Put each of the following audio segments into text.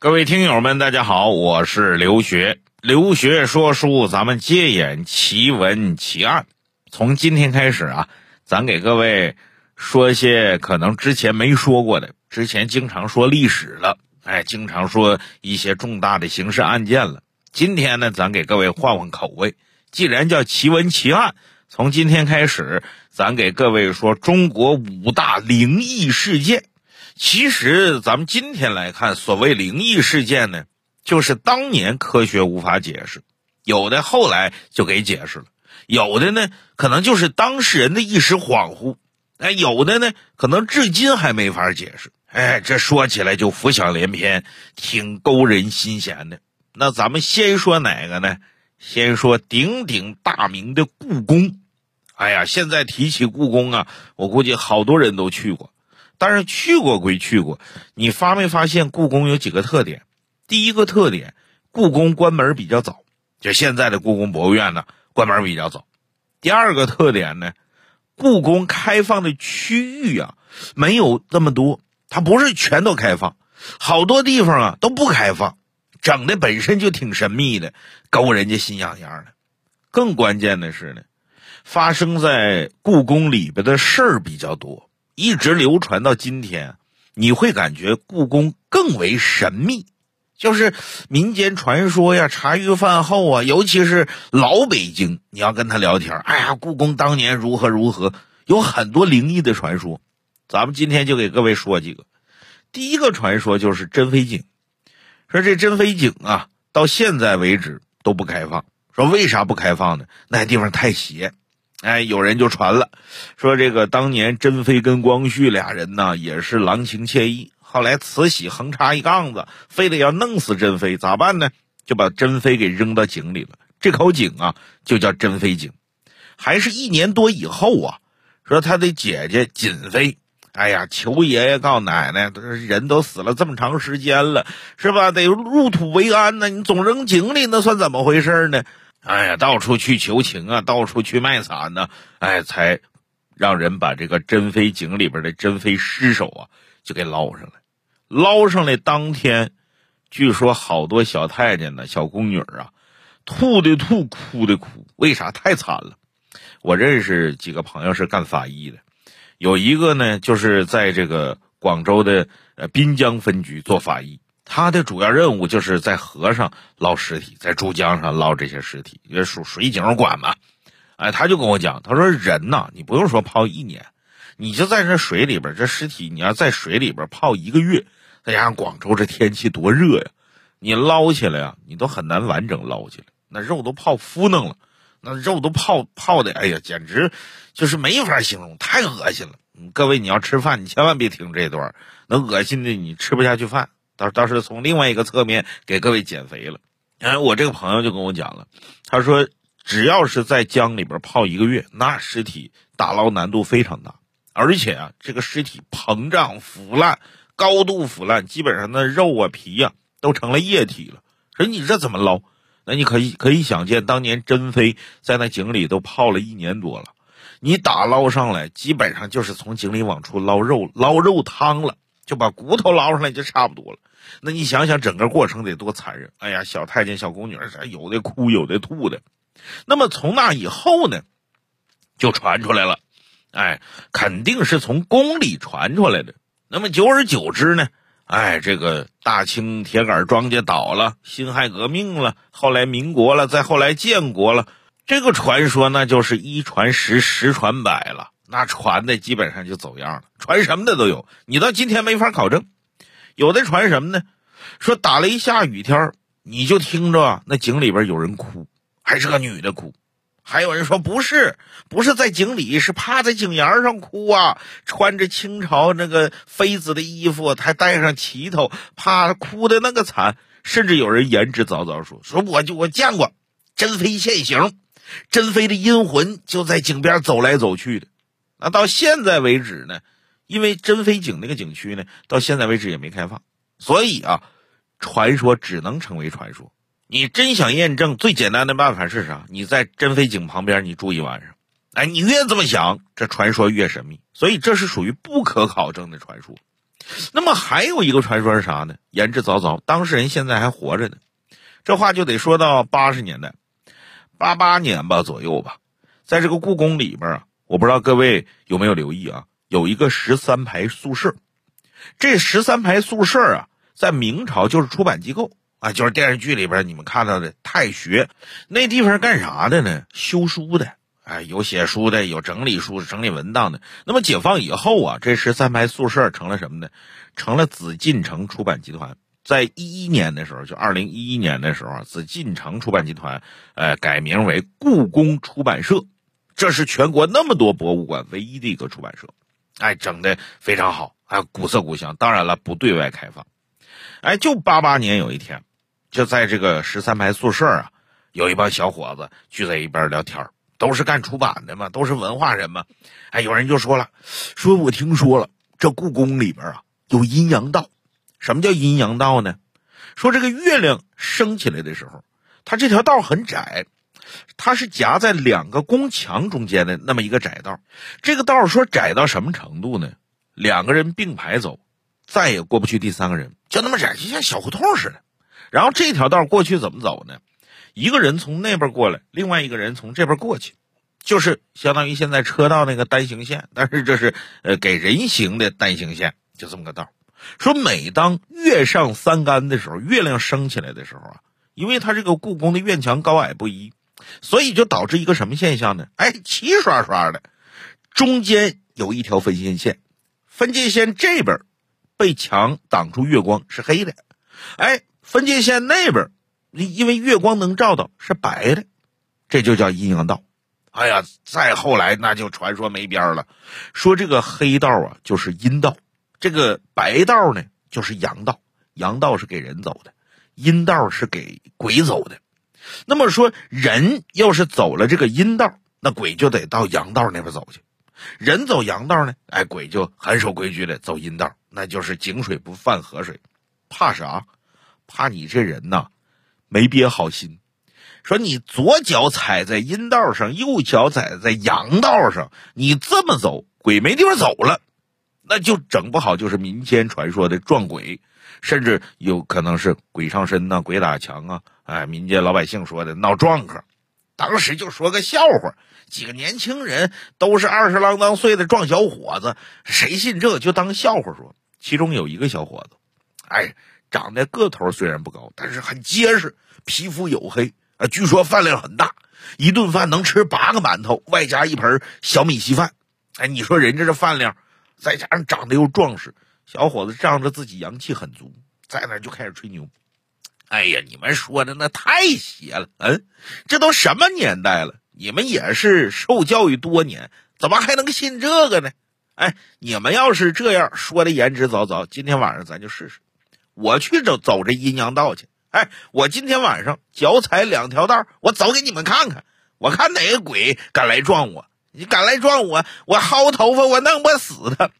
各位听友们，大家好，我是刘学。刘学说书，咱们接演奇闻奇案。从今天开始啊，咱给各位说些可能之前没说过的。之前经常说历史了，哎，经常说一些重大的刑事案件了。今天呢，咱给各位换换口味。既然叫奇闻奇案，从今天开始，咱给各位说中国五大灵异事件。其实，咱们今天来看，所谓灵异事件呢，就是当年科学无法解释，有的后来就给解释了，有的呢，可能就是当事人的一时恍惚，哎，有的呢，可能至今还没法解释，哎，这说起来就浮想联翩，挺勾人心弦的。那咱们先说哪个呢？先说鼎鼎大名的故宫。哎呀，现在提起故宫啊，我估计好多人都去过。但是去过归去过，你发没发现故宫有几个特点？第一个特点，故宫关门比较早，就现在的故宫博物院呢，关门比较早。第二个特点呢，故宫开放的区域啊没有这么多，它不是全都开放，好多地方啊都不开放，整的本身就挺神秘的，勾人家心痒痒的。更关键的是呢，发生在故宫里边的事儿比较多。一直流传到今天，你会感觉故宫更为神秘，就是民间传说呀，茶余饭后啊，尤其是老北京，你要跟他聊天，哎呀，故宫当年如何如何，有很多灵异的传说。咱们今天就给各位说几个。第一个传说就是珍妃井，说这珍妃井啊，到现在为止都不开放。说为啥不开放呢？那地方太邪。哎，有人就传了，说这个当年珍妃跟光绪俩人呢，也是郎情妾意。后来慈禧横插一杠子，非得要弄死珍妃，咋办呢？就把珍妃给扔到井里了。这口井啊，就叫珍妃井。还是一年多以后啊，说他的姐姐瑾妃，哎呀，求爷爷告奶奶，人都死了这么长时间了，是吧？得入土为安呢，你总扔井里，那算怎么回事呢？哎呀，到处去求情啊，到处去卖惨呢，哎，才让人把这个珍妃井里边的珍妃尸首啊，就给捞上来。捞上来当天，据说好多小太监呢、小宫女啊，吐的吐，哭的哭，为啥？太惨了。我认识几个朋友是干法医的，有一个呢，就是在这个广州的呃滨江分局做法医。他的主要任务就是在河上捞尸体，在珠江上捞这些尸体，也属水警管嘛。哎，他就跟我讲，他说人呐，你不用说泡一年，你就在这水里边，这尸体你要在水里边泡一个月，再加上广州这天气多热呀，你捞起来啊，你都很难完整捞起来，那肉都泡敷弄了，那肉都泡泡的，哎呀，简直就是没法形容，太恶心了。各位，你要吃饭，你千万别听这段，那恶心的你吃不下去饭。倒倒是从另外一个侧面给各位减肥了。哎，我这个朋友就跟我讲了，他说只要是在江里边泡一个月，那尸体打捞难度非常大，而且啊，这个尸体膨胀腐烂，高度腐烂，基本上那肉啊皮呀都成了液体了。说你这怎么捞？那你可以可以想见，当年珍妃在那井里都泡了一年多了，你打捞上来，基本上就是从井里往出捞肉，捞肉汤了，就把骨头捞上来就差不多了。那你想想整个过程得多残忍！哎呀，小太监、小宫女，有的哭，有的吐的。那么从那以后呢，就传出来了，哎，肯定是从宫里传出来的。那么久而久之呢，哎，这个大清铁杆庄稼倒了，辛亥革命了，后来民国了，再后来建国了，这个传说那就是一传十，十传百了，那传的基本上就走样了，传什么的都有，你到今天没法考证。有的传什么呢？说打雷下雨天你就听着那井里边有人哭，还是个女的哭。还有人说不是，不是在井里，是趴在井沿上哭啊，穿着清朝那个妃子的衣服，还带上旗头，怕哭的那个惨。甚至有人言之凿凿说，说我就我见过珍妃现形，珍妃的阴魂就在井边走来走去的。那到现在为止呢？因为珍妃井那个景区呢，到现在为止也没开放，所以啊，传说只能成为传说。你真想验证，最简单的办法是啥？你在珍妃井旁边，你住一晚上。哎，你越这么想，这传说越神秘。所以这是属于不可考证的传说。那么还有一个传说是啥呢？言之凿凿，当事人现在还活着呢。这话就得说到八十年代，八八年吧左右吧，在这个故宫里边啊，我不知道各位有没有留意啊，有一个十三排宿舍。这十三排宿舍啊，在明朝就是出版机构啊，就是电视剧里边你们看到的太学那地方干啥的呢？修书的，哎，有写书的，有整理书、整理文档的。那么解放以后啊，这十三排宿舍成了什么呢？成了紫禁城出版集团。在一一年的时候，就二零一一年的时候，紫禁城出版集团，呃，改名为故宫出版社，这是全国那么多博物馆唯一的一个出版社，哎，整的非常好，还古色古香。当然了，不对外开放。哎，就八八年有一天，就在这个十三排宿舍啊，有一帮小伙子聚在一边聊天，都是干出版的嘛，都是文化人嘛。哎，有人就说了，说我听说了，这故宫里边啊有阴阳道。什么叫阴阳道呢？说这个月亮升起来的时候，它这条道很窄，它是夹在两个宫墙中间的那么一个窄道。这个道说窄到什么程度呢？两个人并排走，再也过不去第三个人，就那么窄，就像小胡同似的。然后这条道过去怎么走呢？一个人从那边过来，另外一个人从这边过去，就是相当于现在车道那个单行线，但是这是呃给人行的单行线，就这么个道。说，每当月上三竿的时候，月亮升起来的时候啊，因为它这个故宫的院墙高矮不一，所以就导致一个什么现象呢？哎，齐刷刷的，中间有一条分界线，分界线这边被墙挡住月光是黑的，哎，分界线那边因为月光能照到是白的，这就叫阴阳道。哎呀，再后来那就传说没边了，说这个黑道啊就是阴道。这个白道呢，就是阳道，阳道是给人走的，阴道是给鬼走的。那么说，人要是走了这个阴道，那鬼就得到阳道那边走去；人走阳道呢，哎，鬼就很守规矩的走阴道，那就是井水不犯河水。怕啥？怕你这人呐，没憋好心。说你左脚踩在阴道上，右脚踩在阳道上，你这么走，鬼没地方走了。那就整不好就是民间传说的撞鬼，甚至有可能是鬼上身呐，鬼打墙啊！哎，民间老百姓说的闹撞客，当时就说个笑话，几个年轻人都是二十郎当岁的壮小伙子，谁信这就当笑话说。其中有一个小伙子，哎，长得个头虽然不高，但是很结实，皮肤黝黑啊，据说饭量很大，一顿饭能吃八个馒头，外加一盆小米稀饭。哎，你说人家这饭量？再加上长得又壮实，小伙子仗着自己阳气很足，在那就开始吹牛。哎呀，你们说的那太邪了！嗯，这都什么年代了？你们也是受教育多年，怎么还能信这个呢？哎，你们要是这样说的言之凿凿，今天晚上咱就试试，我去走走这阴阳道去。哎，我今天晚上脚踩两条道，我走给你们看看，我看哪个鬼敢来撞我。你敢来撞我，我薅头发，我弄不死他。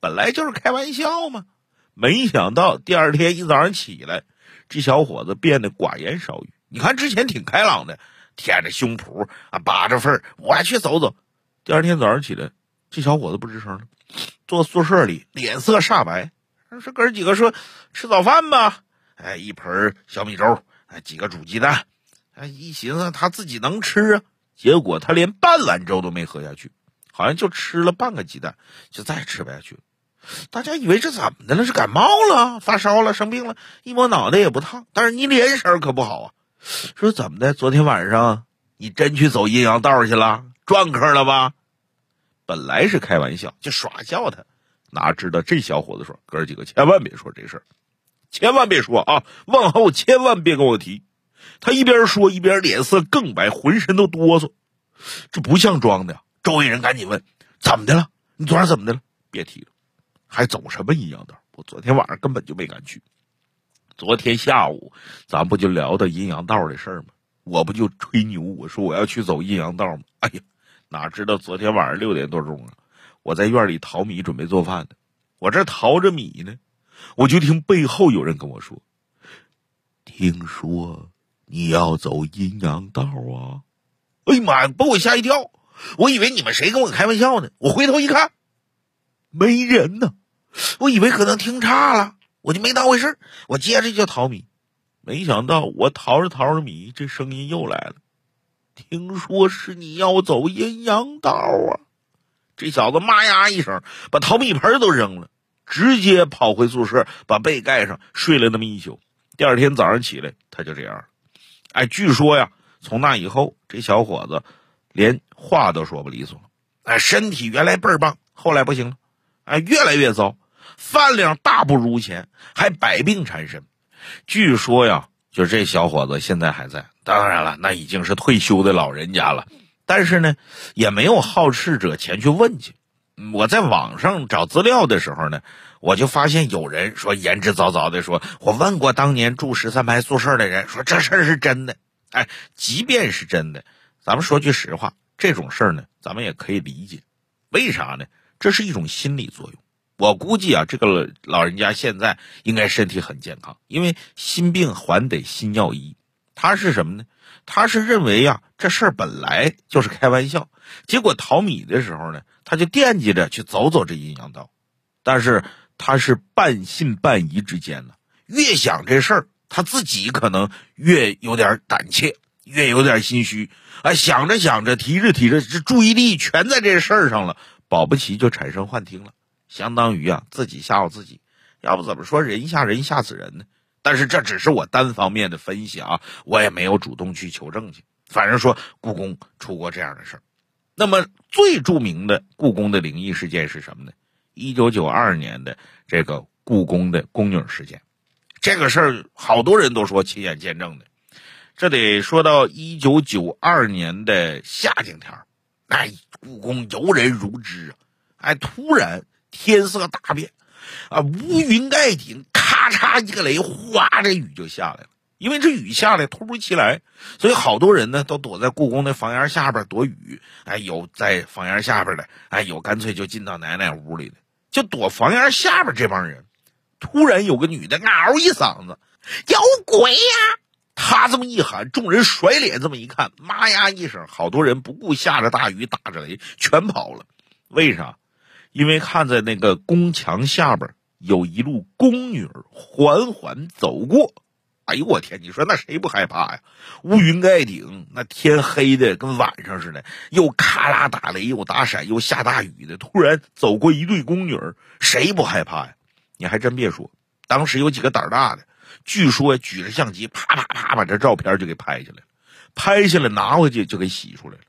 本来就是开玩笑嘛，没想到第二天一早上起来，这小伙子变得寡言少语。你看之前挺开朗的，舔着胸脯啊，把着份儿，我去走走。第二天早上起来，这小伙子不吱声了，坐宿舍里脸色煞白。说哥几个说吃早饭吧，哎，一盆小米粥，哎，几个煮鸡蛋，哎，一寻思他自己能吃啊。结果他连半碗粥都没喝下去，好像就吃了半个鸡蛋，就再也吃不下去了。大家以为这怎么的了？是感冒了、发烧了、生病了？一摸脑袋也不烫，但是你脸色可不好啊。说怎么的？昨天晚上你真去走阴阳道去了，撞客了吧？本来是开玩笑，就耍笑他，哪知道这小伙子说：“哥几个千万别说这事儿，千万别说啊，往后千万别跟我提。”他一边说一边脸色更白，浑身都哆嗦，这不像装的。周围人赶紧问：“怎么的了？你昨晚怎么的了？”别提了，还走什么阴阳道？我昨天晚上根本就没敢去。昨天下午咱不就聊到阴阳道的事儿吗？我不就吹牛，我说我要去走阴阳道吗？哎呀，哪知道昨天晚上六点多钟啊，我在院里淘米准备做饭呢。我这淘着米呢，我就听背后有人跟我说：“听说。”你要走阴阳道啊！哎呀妈呀，把我吓一跳！我以为你们谁跟我开玩笑呢？我回头一看，没人呢，我以为可能听差了，我就没当回事我接着就淘米。没想到我淘着淘着米，这声音又来了。听说是你要走阴阳道啊！这小子妈呀一声，把淘米盆都扔了，直接跑回宿舍，把被盖上，睡了那么一宿。第二天早上起来，他就这样了。哎，据说呀，从那以后，这小伙子连话都说不利索了。哎，身体原来倍儿棒，后来不行了，哎，越来越糟，饭量大不如前，还百病缠身。据说呀，就这小伙子现在还在，当然了，那已经是退休的老人家了。但是呢，也没有好事者前去问去。我在网上找资料的时候呢，我就发现有人说言之凿凿的说，我问过当年住十三排宿舍的人，说这事儿是真的。哎，即便是真的，咱们说句实话，这种事儿呢，咱们也可以理解。为啥呢？这是一种心理作用。我估计啊，这个老人家现在应该身体很健康，因为心病还得心药医。他是什么呢？他是认为呀，这事儿本来就是开玩笑。结果淘米的时候呢，他就惦记着去走走这阴阳道。但是他是半信半疑之间呢，越想这事儿，他自己可能越有点胆怯，越有点心虚。啊，想着想着，提着提着，这注意力全在这事儿上了，保不齐就产生幻听了。相当于啊，自己吓唬自己，要不怎么说人吓人吓死人呢？但是这只是我单方面的分析啊，我也没有主动去求证去。反正说故宫出过这样的事儿。那么最著名的故宫的灵异事件是什么呢？一九九二年的这个故宫的宫女事件，这个事儿好多人都说亲眼见证的。这得说到一九九二年的夏景天那故宫游人如织啊，哎，突然。天色大变，啊，乌云盖顶，咔嚓一个雷，哗，这雨就下来了。因为这雨下来突如其来，所以好多人呢都躲在故宫的房檐下边躲雨。哎，有在房檐下边的，哎，有干脆就进到奶奶屋里的，就躲房檐下边。这帮人突然有个女的嗷一嗓子：“有鬼呀！”她这么一喊，众人甩脸这么一看，妈呀一声，好多人不顾下着大雨打着雷，全跑了。为啥？因为看在那个宫墙下边有一路宫女缓缓走过，哎呦我天！你说那谁不害怕呀？乌云盖顶，那天黑的跟晚上似的，又咔啦打雷，又打闪，又下大雨的，突然走过一对宫女，谁不害怕呀？你还真别说，当时有几个胆大的，据说举着相机啪啪啪把这照片就给拍下来了，拍下来拿回去就给洗出来了。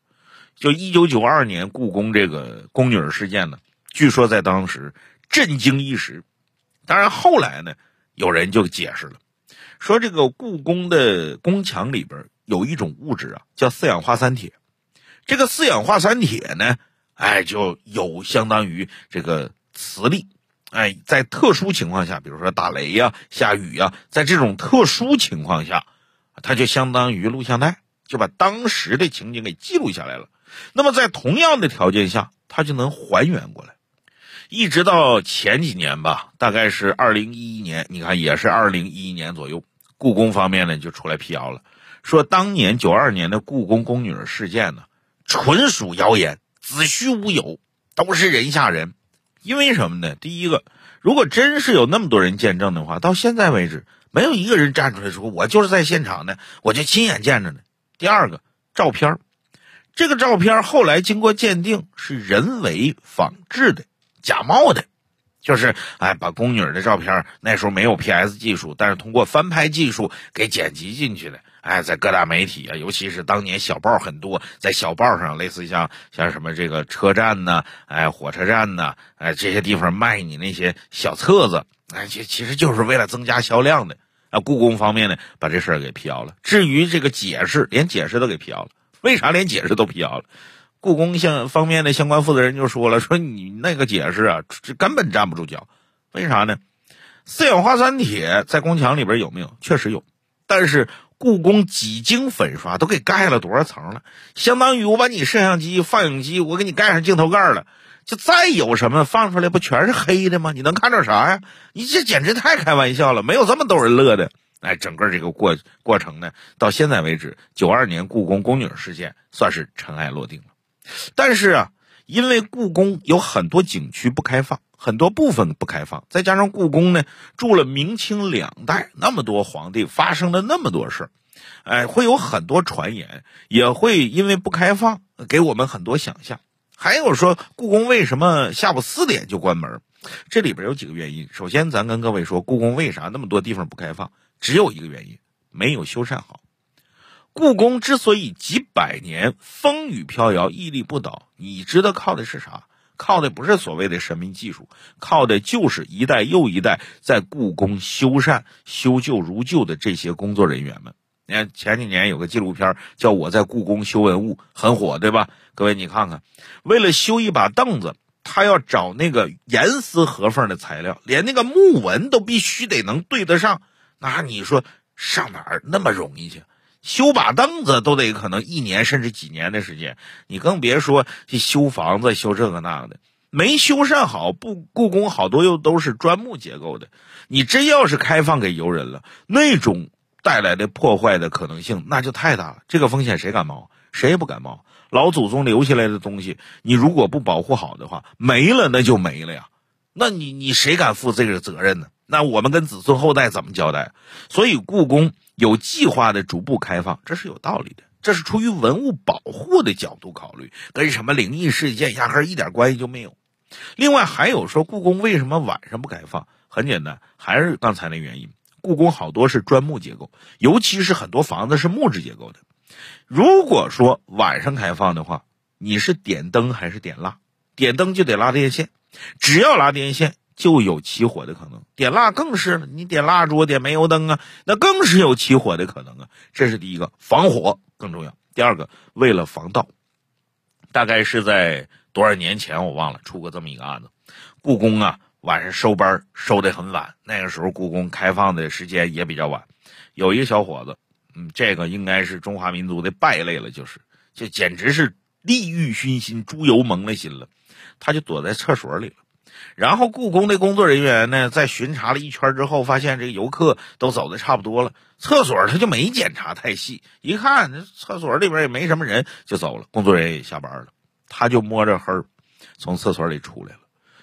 就一九九二年故宫这个宫女事件呢。据说在当时震惊一时，当然后来呢，有人就解释了，说这个故宫的宫墙里边有一种物质啊，叫四氧化三铁。这个四氧化三铁呢，哎，就有相当于这个磁力，哎，在特殊情况下，比如说打雷呀、下雨呀，在这种特殊情况下，它就相当于录像带，就把当时的情景给记录下来了。那么在同样的条件下，它就能还原过来。一直到前几年吧，大概是二零一一年，你看也是二零一一年左右，故宫方面呢就出来辟谣了，说当年九二年的故宫宫女事件呢，纯属谣言，子虚乌有，都是人吓人。因为什么呢？第一个，如果真是有那么多人见证的话，到现在为止，没有一个人站出来说我就是在现场的，我就亲眼见着呢。第二个，照片这个照片后来经过鉴定是人为仿制的。假冒的，就是哎，把宫女的照片那时候没有 PS 技术，但是通过翻拍技术给剪辑进去的。哎，在各大媒体啊，尤其是当年小报很多，在小报上，类似像像什么这个车站呢，哎，火车站呢，哎，这些地方卖你那些小册子，哎，其其实就是为了增加销量的。啊，故宫方面呢，把这事儿给辟谣了。至于这个解释，连解释都给辟谣了。为啥连解释都辟谣了？故宫相方面的相关负责人就说了：“说你那个解释啊，这根本站不住脚。为啥呢？四氧化三铁在宫墙里边有没有？确实有，但是故宫几经粉刷，都给盖了多少层了？相当于我把你摄像机、放映机，我给你盖上镜头盖了，就再有什么放出来，不全是黑的吗？你能看着啥呀？你这简直太开玩笑了，没有这么逗人乐的。哎，整个这个过过程呢，到现在为止，九二年故宫宫女事件算是尘埃落定了。”但是啊，因为故宫有很多景区不开放，很多部分不开放，再加上故宫呢住了明清两代，那么多皇帝，发生了那么多事儿，哎，会有很多传言，也会因为不开放给我们很多想象。还有说故宫为什么下午四点就关门？这里边有几个原因。首先，咱跟各位说，故宫为啥那么多地方不开放？只有一个原因，没有修缮好。故宫之所以几百年风雨飘摇、屹立不倒，你知道靠的是啥？靠的不是所谓的神秘技术，靠的就是一代又一代在故宫修缮、修旧如旧的这些工作人员们。你看前几年有个纪录片叫《我在故宫修文物》，很火，对吧？各位你看看，为了修一把凳子，他要找那个严丝合缝的材料，连那个木纹都必须得能对得上。那你说上哪儿那么容易去？修把凳子都得可能一年甚至几年的时间，你更别说去修房子、修这个那个的。没修缮好，不，故宫好多又都是砖木结构的，你真要是开放给游人了，那种。带来的破坏的可能性那就太大了，这个风险谁敢冒？谁也不敢冒。老祖宗留下来的东西，你如果不保护好的话，没了那就没了呀。那你你谁敢负这个责任呢？那我们跟子孙后代怎么交代？所以故宫有计划的逐步开放，这是有道理的，这是出于文物保护的角度考虑，跟什么灵异事件压根一点关系就没有。另外还有说故宫为什么晚上不开放？很简单，还是刚才那原因。故宫好多是砖木结构，尤其是很多房子是木质结构的。如果说晚上开放的话，你是点灯还是点蜡？点灯就得拉电线，只要拉电线就有起火的可能。点蜡更是，你点蜡烛、点煤油灯啊，那更是有起火的可能啊。这是第一个，防火更重要。第二个，为了防盗，大概是在多少年前我忘了出过这么一个案子，故宫啊。晚上收班收的很晚，那个时候故宫开放的时间也比较晚。有一个小伙子，嗯，这个应该是中华民族的败类了，就是，就简直是利欲熏心，猪油蒙了心了。他就躲在厕所里了。然后故宫的工作人员呢，在巡查了一圈之后，发现这个游客都走的差不多了，厕所他就没检查太细，一看这厕所里边也没什么人，就走了。工作人员也下班了，他就摸着黑从厕所里出来了。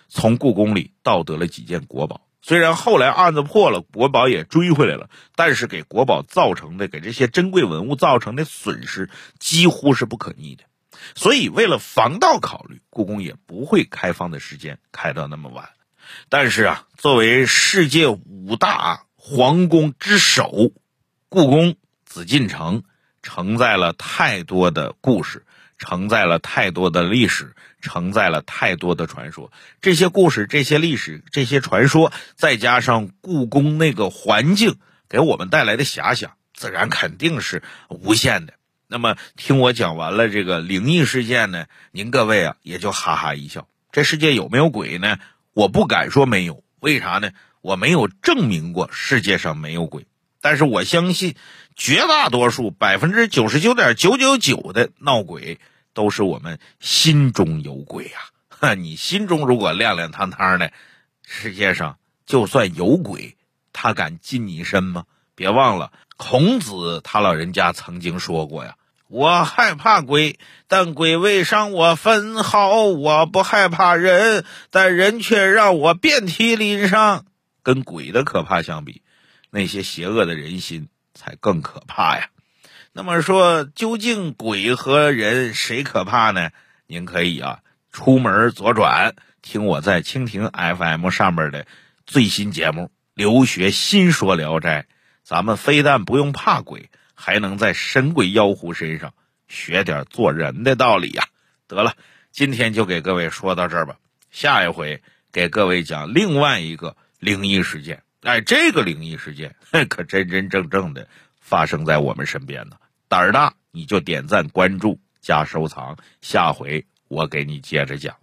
从故宫里盗得了几件国宝，虽然后来案子破了，国宝也追回来了，但是给国宝造成的、给这些珍贵文物造成的损失几乎是不可逆的。所以，为了防盗考虑，故宫也不会开放的时间开到那么晚。但是啊，作为世界五大皇宫之首，故宫紫禁城承载了太多的故事。承载了太多的历史，承载了太多的传说。这些故事、这些历史、这些传说，再加上故宫那个环境给我们带来的遐想，自然肯定是无限的。那么，听我讲完了这个灵异事件呢，您各位啊也就哈哈一笑。这世界有没有鬼呢？我不敢说没有，为啥呢？我没有证明过世界上没有鬼。但是我相信，绝大多数百分之九十九点九九九的闹鬼，都是我们心中有鬼呀！哈，你心中如果亮亮堂堂的，世界上就算有鬼，他敢近你身吗？别忘了，孔子他老人家曾经说过呀：“我害怕鬼，但鬼未伤我分毫；我不害怕人，但人却让我遍体鳞伤。”跟鬼的可怕相比。那些邪恶的人心才更可怕呀！那么说，究竟鬼和人谁可怕呢？您可以啊，出门左转，听我在蜻蜓 FM 上面的最新节目《留学新说聊斋》，咱们非但不用怕鬼，还能在神鬼妖狐身上学点做人的道理呀！得了，今天就给各位说到这儿吧，下一回给各位讲另外一个灵异事件。哎，这个灵异事件可真真正正的发生在我们身边呢。胆儿大，你就点赞、关注、加收藏，下回我给你接着讲。